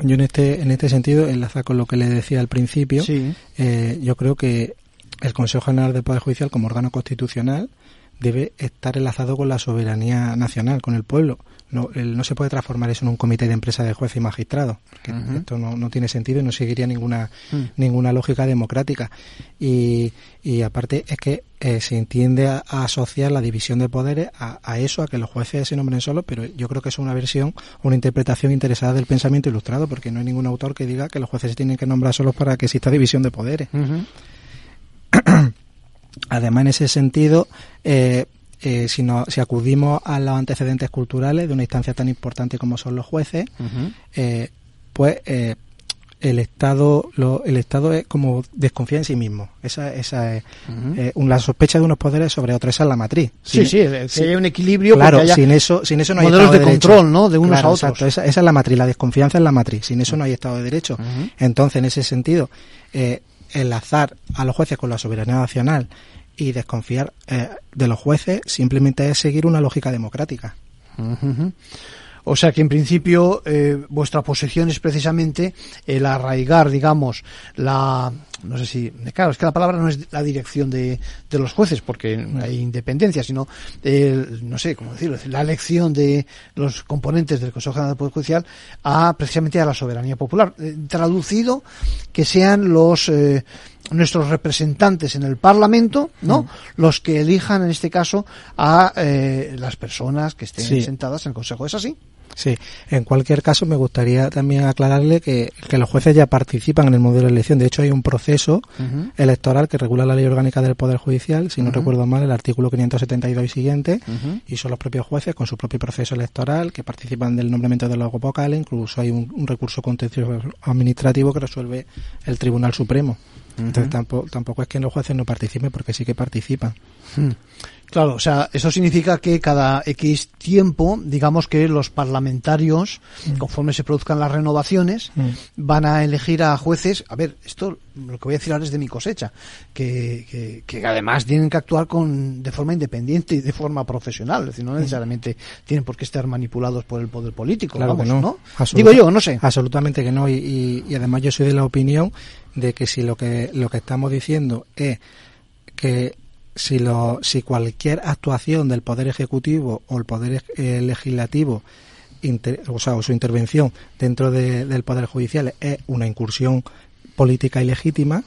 yo en este, en este sentido, enlaza con lo que le decía al principio, Sí. eh, yo creo que el Consejo General del Poder Judicial como órgano constitucional debe estar enlazado con la soberanía nacional, con el pueblo. No, el- no se puede transformar eso en un comité de empresa de jueces y magistrados. que Ujú. Esto no, no tiene sentido y no seguiría ninguna, Mm. ninguna lógica democrática. Y, y aparte es que eh, se entiende a, a asociar la división de poderes a, a eso, a que los jueces se nombren solos, pero yo creo que es una versión, una interpretación interesada del pensamiento ilustrado, porque no hay ningún autor que diga que los jueces se tienen que nombrar solos para que exista división de poderes. Además, en ese sentido, eh, eh, si, no, si acudimos a los antecedentes culturales de una instancia tan importante como son los jueces, eh, pues eh, el Estado lo, el Estado es como desconfía en sí mismo. Esa, esa es Ujú. eh, un- la sospecha de unos poderes sobre otros. Esa es la matriz. Sí, sí, que haya un equilibrio, Claro, haya sin eso, sin eso no hay modelos Estado de Derecho. control, ¿no? De unos Claro, a otros. Exacto, esa, esa es la matriz, la desconfianza es la matriz. Sin eso no hay Estado de Derecho. Entonces, en ese sentido, eh, enlazar a los jueces con la soberanía nacional y desconfiar eh, de los jueces simplemente es seguir una lógica democrática. Ujú. O sea que en principio eh, vuestra posición es precisamente el arraigar, digamos, la no sé si claro es que la palabra no es la dirección de, de los jueces porque hay independencia, sino el, no sé cómo decirlo, la elección de los componentes del Consejo General del Poder Judicial a precisamente a la soberanía popular. Eh, traducido que sean los eh, nuestros representantes en el Parlamento, ¿no? Los que elijan en este caso a eh, las personas que estén Sí. sentadas en el Consejo. ¿Es así? Sí, en cualquier caso me gustaría también aclararle que, que los jueces ya participan en el modelo de elección. De hecho, hay un proceso electoral que regula la ley orgánica del Poder Judicial, si no recuerdo mal, el artículo 572 y siguiente, Ujú. y son los propios jueces con su propio proceso electoral que participan del nombramiento de los vocales, incluso hay un, un recurso contencioso administrativo que resuelve el Tribunal Supremo. Entonces tampoco, tampoco es que los jueces no participen porque sí que participan. Hmm. Claro, o sea, eso significa que cada X tiempo, digamos que los parlamentarios, Mm. conforme se produzcan las renovaciones, Mm. van a elegir a jueces. A ver, esto lo que voy a decir ahora es de mi cosecha, que, que, que además tienen que actuar con de forma independiente y de forma profesional, es decir, no necesariamente tienen por qué estar manipulados por el poder político. Claro vamos, que no. ¿no? Digo yo, no sé. Absolutamente que no. Y, y- y además yo soy de la opinión de que si lo que lo que estamos diciendo es que si lo si cualquier actuación del poder ejecutivo o el poder eh, legislativo inter- o sea o su intervención dentro de- del poder judicial es una incursión política ilegítima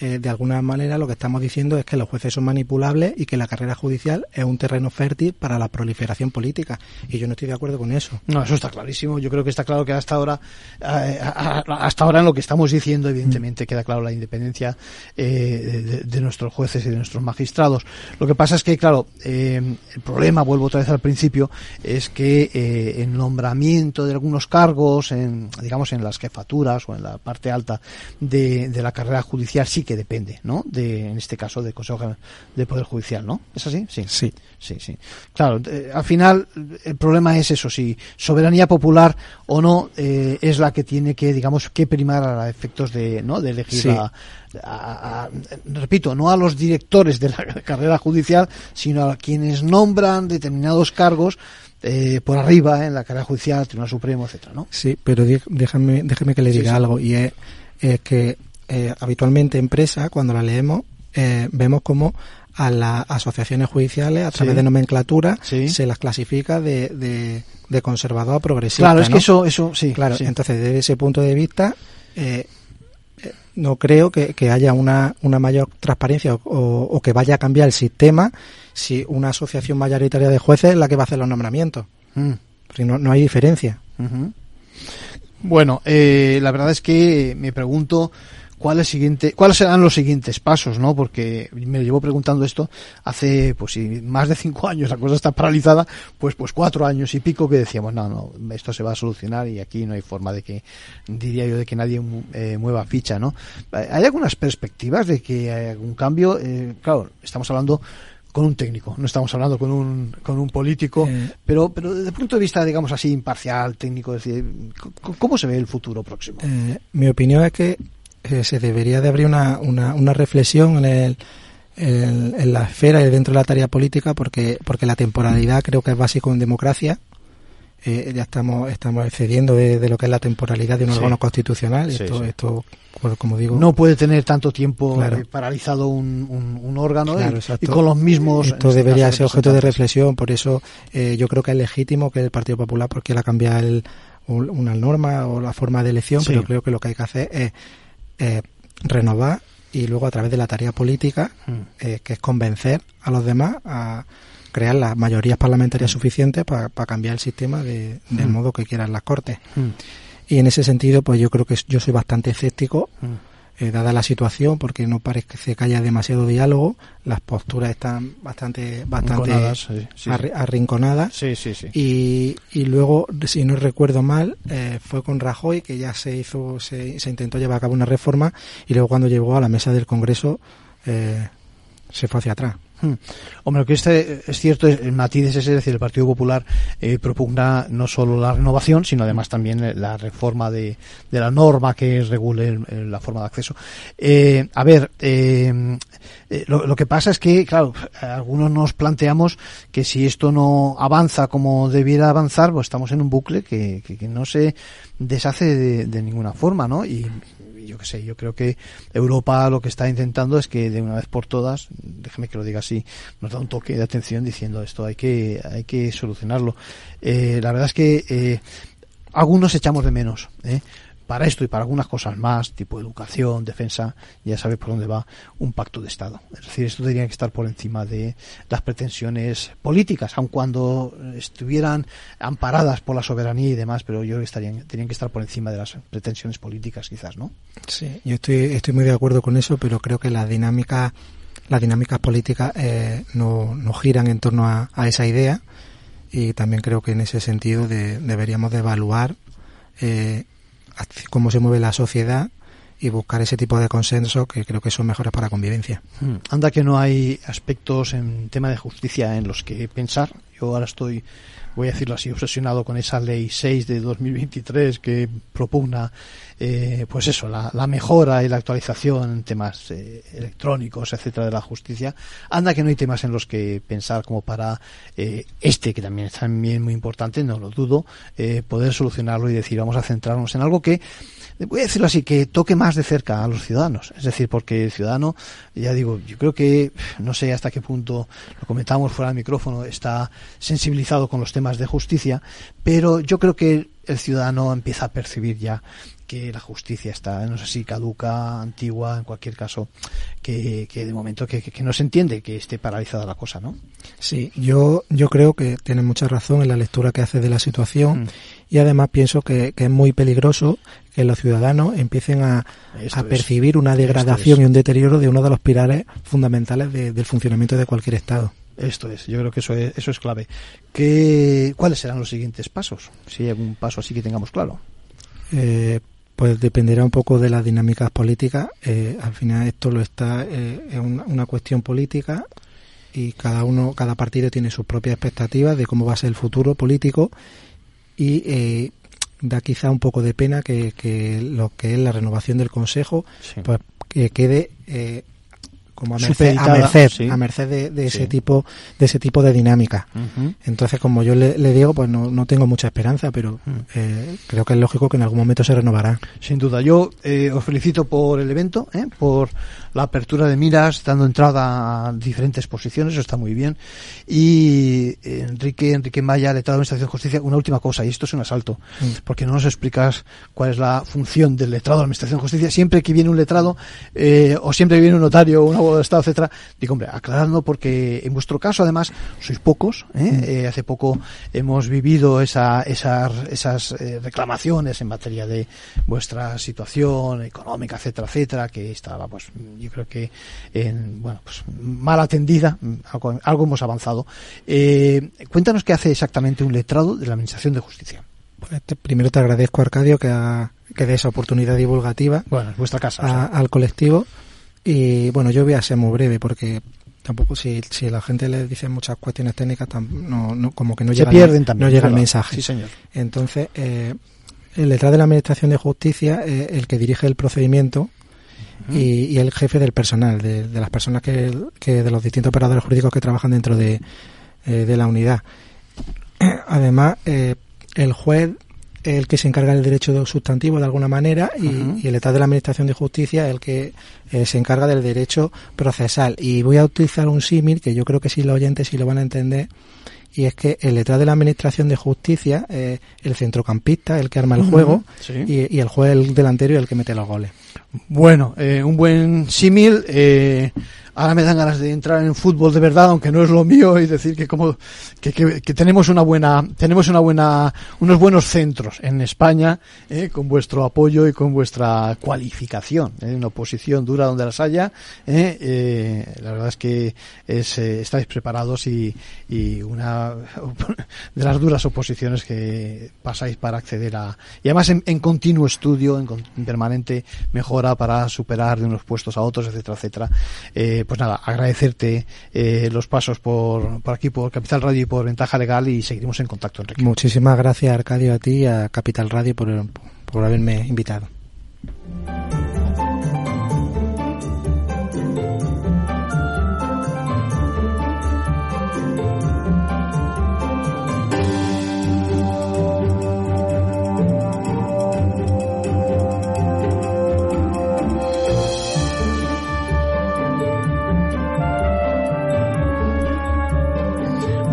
eh, de alguna manera lo que estamos diciendo es que los jueces son manipulables y que la carrera judicial es un terreno fértil para la proliferación política y yo no estoy de acuerdo con eso No, eso está clarísimo. Yo creo que está claro que hasta ahora, eh, hasta ahora en lo que estamos diciendo, evidentemente queda claro la independencia eh, de, de nuestros jueces y de nuestros magistrados. Lo que pasa es que, claro, eh, el problema, vuelvo otra vez al principio, es que el nombramiento de algunos cargos, en, digamos, en las jefaturas o en la parte alta de, de la carrera judicial sí que depende, ¿no? De, en este caso, del Consejo de Poder Judicial, ¿no? ¿Es así? Sí. Sí. Sí, sí. Claro, eh, al final el problema es eso, si soberanía popular o no eh, es la que tiene que, digamos, que primar a efectos de, ¿no? De elegir Sí. a, a- a- repito, no a los directores de la carrera judicial, sino a quienes nombran determinados cargos eh, por arriba en la carrera judicial, Tribunal Supremo, etcétera, ¿no? Sí, pero déjame, déjeme que le Sí, diga sí. algo y es, es que eh, habitualmente en prensa, cuando la leemos, eh, vemos como a las asociaciones judiciales, a través Sí. de nomenclatura, Sí. se las clasifica de, de, de conservador a progresista. Claro, es ¿no? que eso, eso, sí. Claro, sí. entonces desde ese punto de vista, eh, eh, no creo que, que haya una, una mayor transparencia o, o- o que vaya a cambiar el sistema si una asociación mayoritaria de jueces es la que va a hacer los nombramientos. Mm. No, no hay diferencia. Bueno, eh, la verdad es que me pregunto cuál es siguiente, cuáles serán los siguientes pasos, ¿no? Porque me llevo preguntando esto hace, pues si más de cinco años la cosa está paralizada, pues pues cuatro años y pico que decíamos, no, no, esto se va a solucionar y aquí no hay forma de que, diría yo, de que nadie eh, mueva ficha, ¿no? ¿Hay algunas perspectivas de que hay algún cambio? Eh, claro, estamos hablando con un técnico, no estamos hablando con un, con un político, Eh. pero, pero desde el punto de vista, digamos así, imparcial, técnico, es decir, ¿cómo se ve el futuro próximo? Eh, mi opinión es que eh, se debería de abrir una, una, una reflexión en, el, en, en la esfera y dentro de la tarea política porque, porque la temporalidad creo que es básico en democracia. Eh, ya estamos estamos excediendo de, de lo que es la temporalidad de un Sí. órgano constitucional. Sí, esto, sí. esto pues, como digo, No puede tener tanto tiempo Claro. eh, paralizado un, un, un órgano y- Claro, y, con los mismos. Esto este debería ser objeto de reflexión, por eso eh, yo creo que es legítimo que el Partido Popular pues, quiera cambiar el- un- una norma o la forma de elección, pero creo que lo que hay que hacer es eh, renovar y luego a través de la tarea política, Mm. eh, que es convencer a los demás a crear las mayorías parlamentarias suficientes para cambiar el sistema de, del Mm. modo que quieran las Cortes. Mm. Y en ese sentido, pues yo creo que yo soy bastante escéptico, Mm. eh, dada la situación, porque no parece que haya demasiado diálogo, las posturas están bastante, bastante sí, sí, arri- sí. arrinconadas. Sí, sí, sí. Y, y luego, si no recuerdo mal, eh, fue con Rajoy que ya se hizo, se, se intentó llevar a cabo una reforma y luego cuando llegó a la mesa del Congreso eh, se fue hacia atrás. Hmm. Hombre, lo que este es cierto, el matiz es ese, es decir, el Partido Popular eh, propugna no solo la renovación, sino además también eh, la reforma de, de la norma que regule la forma de acceso. Eh, a ver, eh, eh, lo, lo que pasa es que, claro, algunos nos planteamos que si esto no avanza como debiera avanzar, pues estamos en un bucle que, que- que no se deshace de, de ninguna forma, ¿no? Y, yo qué sé, yo creo que Europa lo que está intentando es que de una vez por todas, déjeme que lo diga así, nos da un toque de atención diciendo esto hay que, hay que solucionarlo. Eh, la verdad es que eh, algunos echamos de menos, ¿eh? Para esto y para algunas cosas más, tipo educación, defensa, ya sabe por dónde va un pacto de Estado. Es decir, esto tendría que estar por encima de las pretensiones políticas, aun cuando estuvieran amparadas por la soberanía y demás, pero yo creo que estarían, tenían que estar por encima de las pretensiones políticas, quizás, ¿no? Sí, yo estoy, estoy muy de acuerdo con eso, pero creo que las dinámicas, las dinámicas políticas eh, no, no giran en torno a, a esa idea y también creo que en ese sentido de- deberíamos de evaluar eh, cómo se mueve la sociedad y buscar ese tipo de consenso que creo que son mejores para convivencia. Hmm. Anda que no hay aspectos en tema de justicia en los que pensar. Yo ahora estoy voy a decirlo así, obsesionado con esa ley 6 de 2023 que propugna, eh, pues eso, la, mejora y la actualización en temas eh, electrónicos, etcétera, de la justicia. Anda que no hay temas en los que pensar como para eh, este, que también es también muy importante, no lo dudo, poder solucionarlo y decir, vamos a centrarnos en algo que voy a decirlo así, que toque más de cerca a los ciudadanos. Es decir, porque el ciudadano, ya digo, yo creo que, no sé hasta qué punto, lo comentamos fuera del micrófono, está sensibilizado con los temas de justicia, pero yo creo que el ciudadano empieza a percibir ya que la justicia está, no sé si caduca, antigua, en cualquier caso, que, de momento que, no se entiende que esté paralizada la cosa, ¿no? Sí, yo, yo creo que tiene mucha razón en la lectura que hace de la situación mm. y además pienso que, es muy peligroso que los ciudadanos empiecen a, percibir una degradación y un deterioro de uno de los pilares fundamentales del funcionamiento de cualquier Estado. Esto es, yo creo que eso es, eso es clave. ¿Qué, ¿Cuáles serán los siguientes pasos? Si hay algún paso así que tengamos claro. Eh, pues dependerá un poco de las dinámicas políticas. Eh, al final esto lo está eh, es una, cuestión política y cada uno, cada partido tiene sus propias expectativas de cómo va a ser el futuro político y eh, da quizá un poco de pena que, que, lo que es la renovación del Consejo pues que quede eh, como a merced, a merced, de, ese tipo de ese tipo de dinámica. Entonces, como yo le, digo, pues no, no, tengo mucha esperanza, pero eh, creo que es lógico que en algún momento se renovará. Sin duda. Yo eh, os felicito por el evento, ¿eh? por la apertura de miras, dando entrada a diferentes posiciones, eso está muy bien. Y Enrique, Enrique Maya, letrado de Administración de Justicia, una última cosa, y esto es un asalto, porque no nos explicas cuál es la función del letrado de Administración de Justicia. Siempre que viene un letrado, o siempre viene un notario, una de Estado, etcétera. Digo, hombre, aclarando porque en vuestro caso, además, sois pocos. ¿eh? Mm. Eh, hace poco hemos vivido esa, esas, esas eh, reclamaciones en materia de vuestra situación económica, etcétera, etcétera, que estaba, pues, yo creo que, en, bueno, pues, mal atendida. Algo, hemos avanzado. cuéntanos qué hace exactamente un letrado de la Administración de Justicia. Pues, primero te agradezco, Arcadio, que, que dé esa oportunidad divulgativa. Bueno, es vuestra casa. Al colectivo. Y bueno, yo voy a ser muy breve porque tampoco si, si la gente le dice muchas cuestiones técnicas, no, no, como que no llega, no llega el mensaje. Sí, señor. Entonces, eh, el detrás de la Administración de Justicia es el que dirige el procedimiento y, el jefe del personal, de, las personas que, que, de los distintos operadores jurídicos que trabajan dentro de, eh, de la unidad. Además, eh, el juez el que se encarga del derecho sustantivo de alguna manera y, el Estado de la Administración de Justicia el que eh, se encarga del derecho procesal. Y voy a utilizar un símil que yo creo que si los oyentes sí lo van a entender y es que el letrado de la Administración de Justicia es el centrocampista, el que arma el juego y, el juez el delantero y el que mete los goles. Bueno, eh, un buen símil. Eh, ahora me dan ganas de entrar en fútbol de verdad, aunque no es lo mío, y decir que como que, tenemos una buena, tenemos una buena, unos buenos centros en España, eh, con vuestro apoyo y con vuestra cualificación, eh, una oposición dura donde las haya, eh, eh la verdad es que es, eh, estáis preparados y, una de las duras oposiciones que pasáis para acceder a, y además en, en continuo estudio, en, en, permanente mejora para superar de unos puestos a otros, etcétera, etcétera. Eh, pues nada, agradecerte eh, los pasos por, por aquí, por Capital Radio y por Ventaja Legal y seguiremos en contacto, Enrique. Muchísimas gracias, Arcadio, a ti y a Capital Radio por, por haberme invitado.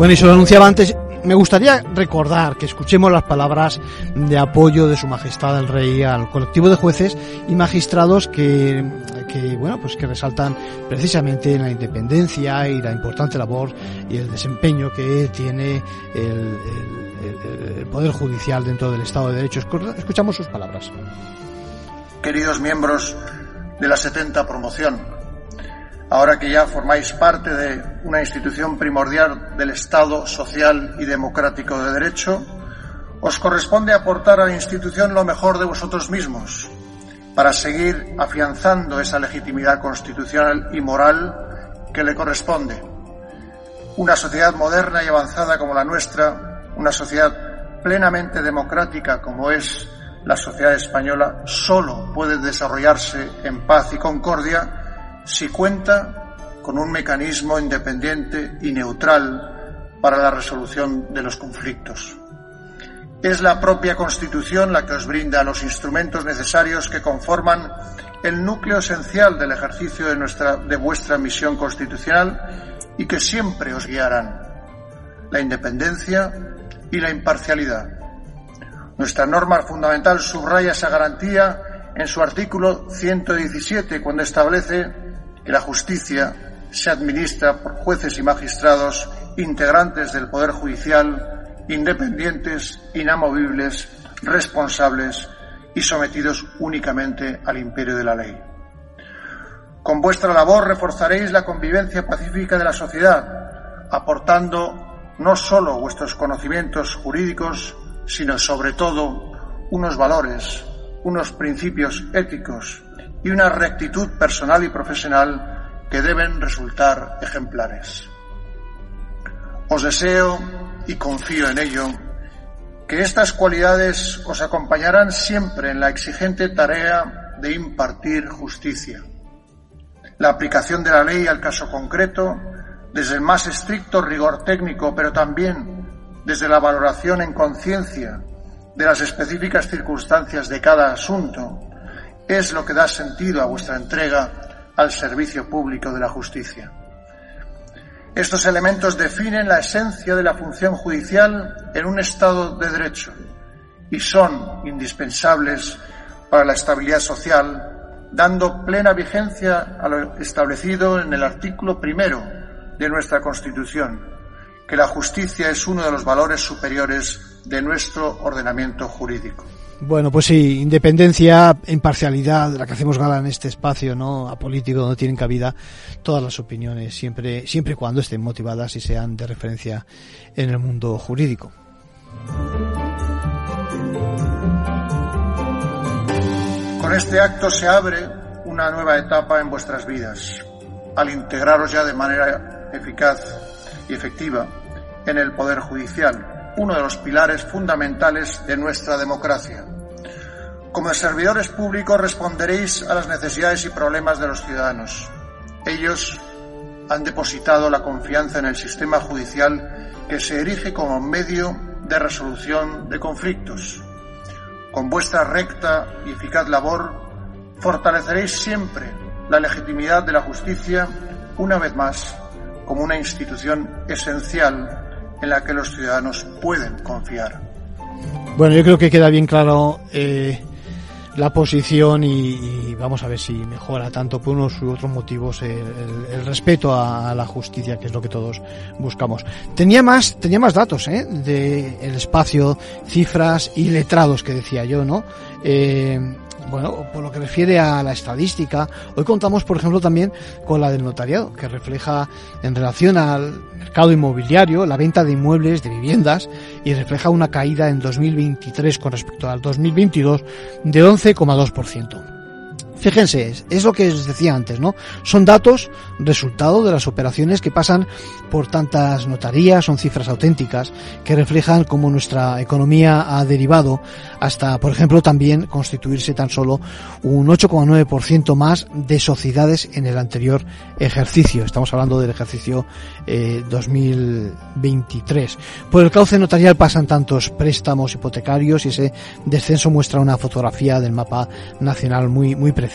Bueno, y se lo anunciaba antes, me gustaría recordar que escuchemos las palabras de apoyo de Su Majestad el Rey al colectivo de jueces y magistrados que, bueno, pues que resaltan precisamente la independencia y la importante labor y el desempeño que tiene el, el Poder Judicial dentro del Estado de Derecho. Escuchamos sus palabras. Queridos miembros de la 70 promoción, ahora que ya formáis parte de una institución primordial del Estado social y democrático de derecho, os corresponde aportar a la institución lo mejor de vosotros mismos, para seguir afianzando esa legitimidad constitucional y moral que le corresponde. Una sociedad moderna y avanzada como la nuestra, una sociedad plenamente democrática como es la sociedad española, solo puede desarrollarse en paz y concordia si cuenta con un mecanismo independiente y neutral para la resolución de los conflictos. Es la propia Constitución la que os brinda los instrumentos necesarios que conforman el núcleo esencial del ejercicio de, nuestra, de vuestra misión constitucional y que siempre os guiarán. La independencia y la imparcialidad. Nuestra norma fundamental subraya esa garantía en su artículo 117 cuando establece que la justicia se administra por jueces y magistrados integrantes del Poder Judicial independientes, inamovibles, responsables y sometidos únicamente al imperio de la ley. Con vuestra labor reforzaréis la convivencia pacífica de la sociedad, aportando no solo vuestros conocimientos jurídicos, sino sobre todo unos valores, unos principios éticos y una rectitud personal y profesional que deben resultar ejemplares. Os deseo y confío en ello, que estas cualidades os acompañarán siempre en la exigente tarea de impartir justicia. La aplicación de la ley al caso concreto, desde el más estricto rigor técnico, pero también desde la valoración en conciencia de las específicas circunstancias de cada asunto, es lo que da sentido a vuestra entrega al servicio público de la justicia. Estos elementos definen la esencia de la función judicial en un Estado de Derecho y son indispensables para la estabilidad social, dando plena vigencia a lo establecido en el artículo primero de nuestra Constitución, que la justicia es uno de los valores superiores de nuestro ordenamiento jurídico. Bueno, pues sí, independencia, imparcialidad, la que hacemos gala en este espacio, ¿no? Apolítico, donde tienen cabida todas las opiniones, siempre, siempre y cuando estén motivadas y sean de referencia en el mundo jurídico. Con este acto se abre una nueva etapa en vuestras vidas, al integraros ya de manera eficaz y efectiva en el Poder Judicial, uno de los pilares fundamentales de nuestra democracia. Como servidores públicos responderéis a las necesidades y problemas de los ciudadanos. Ellos han depositado la confianza en el sistema judicial que se erige como medio de resolución de conflictos. Con vuestra recta y eficaz labor fortaleceréis siempre la legitimidad de la justicia, una vez más, como una institución esencial en la que los ciudadanos pueden confiar. Bueno, yo creo que queda bien claro eh, la posición y, vamos a ver si mejora tanto por unos u otros motivos el, respeto a, la justicia, que es lo que todos buscamos. Tenía más, tenía más datos ¿eh? de el espacio, cifras y letrados que decía yo, ¿no? Eh, bueno, por lo que refiere a la estadística, hoy contamos, por ejemplo, también con la del notariado, que refleja en relación al mercado inmobiliario la venta de inmuebles, de viviendas, y refleja una caída en 2023 con respecto al 2022 de 11,2%. Fíjense, es lo que os decía antes, ¿no? Son datos resultado de las operaciones que pasan por tantas notarías, son cifras auténticas que reflejan cómo nuestra economía ha derivado hasta, por ejemplo, también constituirse tan solo un 8,9% más de sociedades en el anterior ejercicio. Estamos hablando del ejercicio eh, 2023. Por el cauce notarial pasan tantos préstamos hipotecarios y ese descenso muestra una fotografía del mapa nacional muy, muy precisa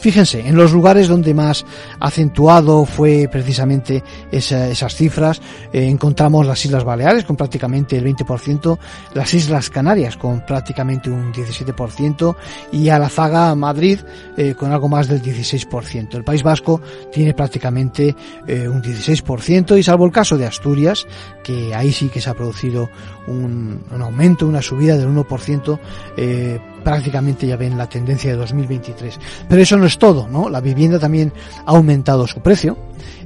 Fíjense, en los lugares donde más acentuado fue precisamente esas cifras, eh, encontramos las Islas Baleares con prácticamente el 20%, las Islas Canarias con prácticamente un 17% y Alazaga, Madrid, eh, con algo más del 16%. El País Vasco tiene prácticamente eh, un 16% y salvo el caso de Asturias, que ahí sí que se ha producido un, un aumento, una subida del 1%, prácticamente ya ven la tendencia de 2023. Pero eso no es todo, ¿no? La vivienda también ha aumentado su precio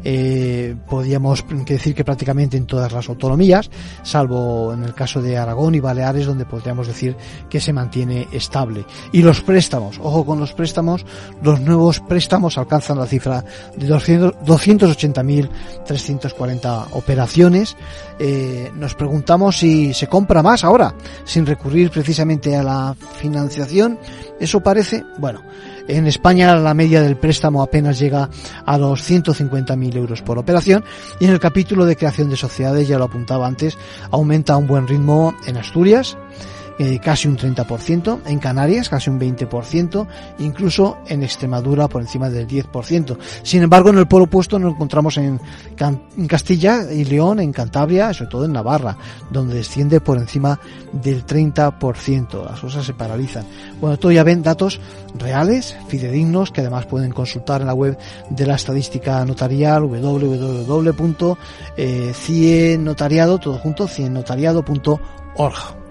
eh, podríamos decir que prácticamente en todas las autonomías, salvo en el caso de Aragón y Baleares, donde podríamos decir que se mantiene estable. Y los préstamos, ojo con los préstamos, los nuevos préstamos alcanzan la cifra de 280.340 operaciones. Eh, nos preguntamos si se compra más ahora, sin recurrir precisamente a la financiación. Eso parece, bueno, en España la media del préstamo apenas llega a los 150.000 euros por operación y en el capítulo de creación de sociedades, ya lo apuntaba antes, aumenta a un buen ritmo en Asturias, eh, casi un 30%, en Canarias casi un 20%, incluso en Extremadura por encima del 10%. Sin embargo, en el polo opuesto nos encontramos en, Castilla y León, en Cantabria, sobre todo en Navarra, donde desciende por encima del 30%. Las cosas se paralizan. Bueno, todo ya ven datos reales, fidedignos, que además pueden consultar en la web de la estadística notarial www.ciennotariado, todo junto, ciennotariado.org.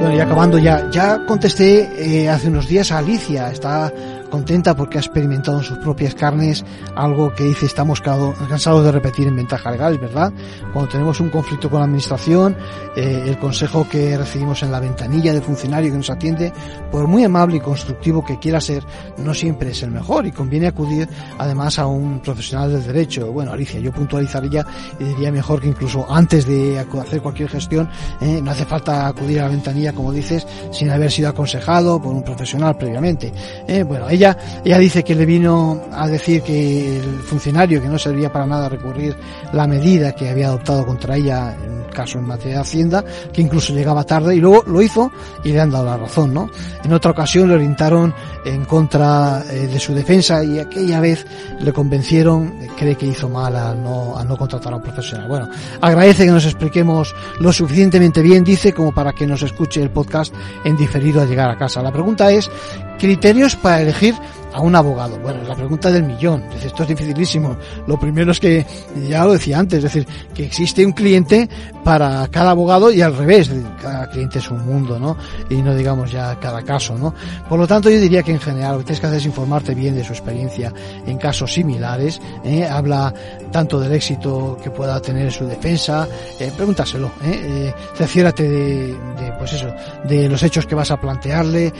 Bueno, y acabando ya, ya contesté eh, hace unos días a Alicia, está contenta porque ha experimentado en sus propias carnes algo que dice estamos cansados de repetir en ventaja legal, ¿verdad? Cuando tenemos un conflicto con la administración, eh, el consejo que recibimos en la ventanilla de funcionario que nos atiende, por muy amable y constructivo que quiera ser, no siempre es el mejor y conviene acudir además a un profesional del derecho. Bueno, Alicia, yo puntualizaría y diría mejor que incluso antes de hacer cualquier gestión, eh, no hace falta acudir a la ventanilla, como dices, sin haber sido aconsejado por un profesional previamente. Eh, bueno, ella, ella dice que le vino a decir que el funcionario que no servía para nada recurrir la medida que había adoptado contra ella en caso en materia de Hacienda, que incluso llegaba tarde y luego lo hizo y le han dado la razón, ¿no? En otra ocasión le orientaron en contra eh, de su defensa y aquella vez le convencieron, cree que hizo mal al no, al no contratar a un profesional. Bueno, agradece que nos expliquemos lo suficientemente bien, dice, como para que nos escuche el podcast en diferido a llegar a casa. La pregunta es, criterios para elegir a un abogado? Bueno, la pregunta del millón. esto es dificilísimo. Lo primero es que, ya lo decía antes, es decir, que existe un cliente para cada abogado y al revés. Cada cliente es un mundo, ¿no? Y no digamos ya cada caso, ¿no? Por lo tanto, yo diría que en general lo que tienes que hacer es informarte bien de su experiencia en casos similares. ¿eh? Habla tanto del éxito que pueda tener su defensa, eh, pregúntaselo, ¿eh? eh de, de, pues eso, de los hechos que vas a plantearle,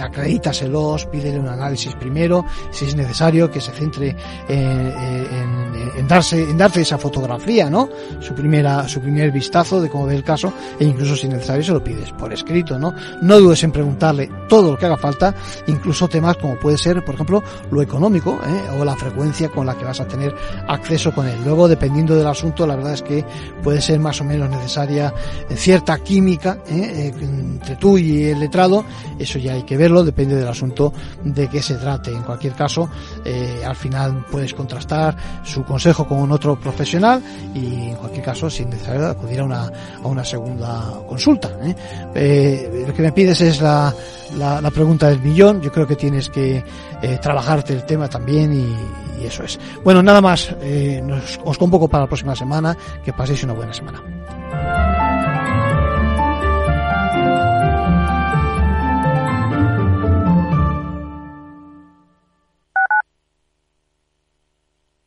acredítaselos, pídele un análisis primero primero, si es necesario, que se centre eh, eh, en, en, darse, en darte esa fotografía, ¿no? Su primera, su primer vistazo de cómo ve el caso, e incluso si es necesario se lo pides por escrito, ¿no? No dudes en preguntarle todo lo que haga falta, incluso temas como puede ser, por ejemplo, lo económico, ¿eh? o la frecuencia con la que vas a tener acceso con él. Luego, dependiendo del asunto, la verdad es que puede ser más o menos necesaria cierta química entre tú y el letrado, eso ya hay que verlo, depende del asunto de qué se trata en cualquier caso, eh, al final puedes contrastar su consejo con otro profesional y en cualquier caso, sin necesario acudir a una, a una segunda consulta. ¿eh? Eh, lo que me pides es la, la, pregunta del millón. Yo creo que tienes que trabajarte el tema también y, y, eso es. Bueno, nada más. Nos, os convoco para la próxima semana. Que paséis una buena semana.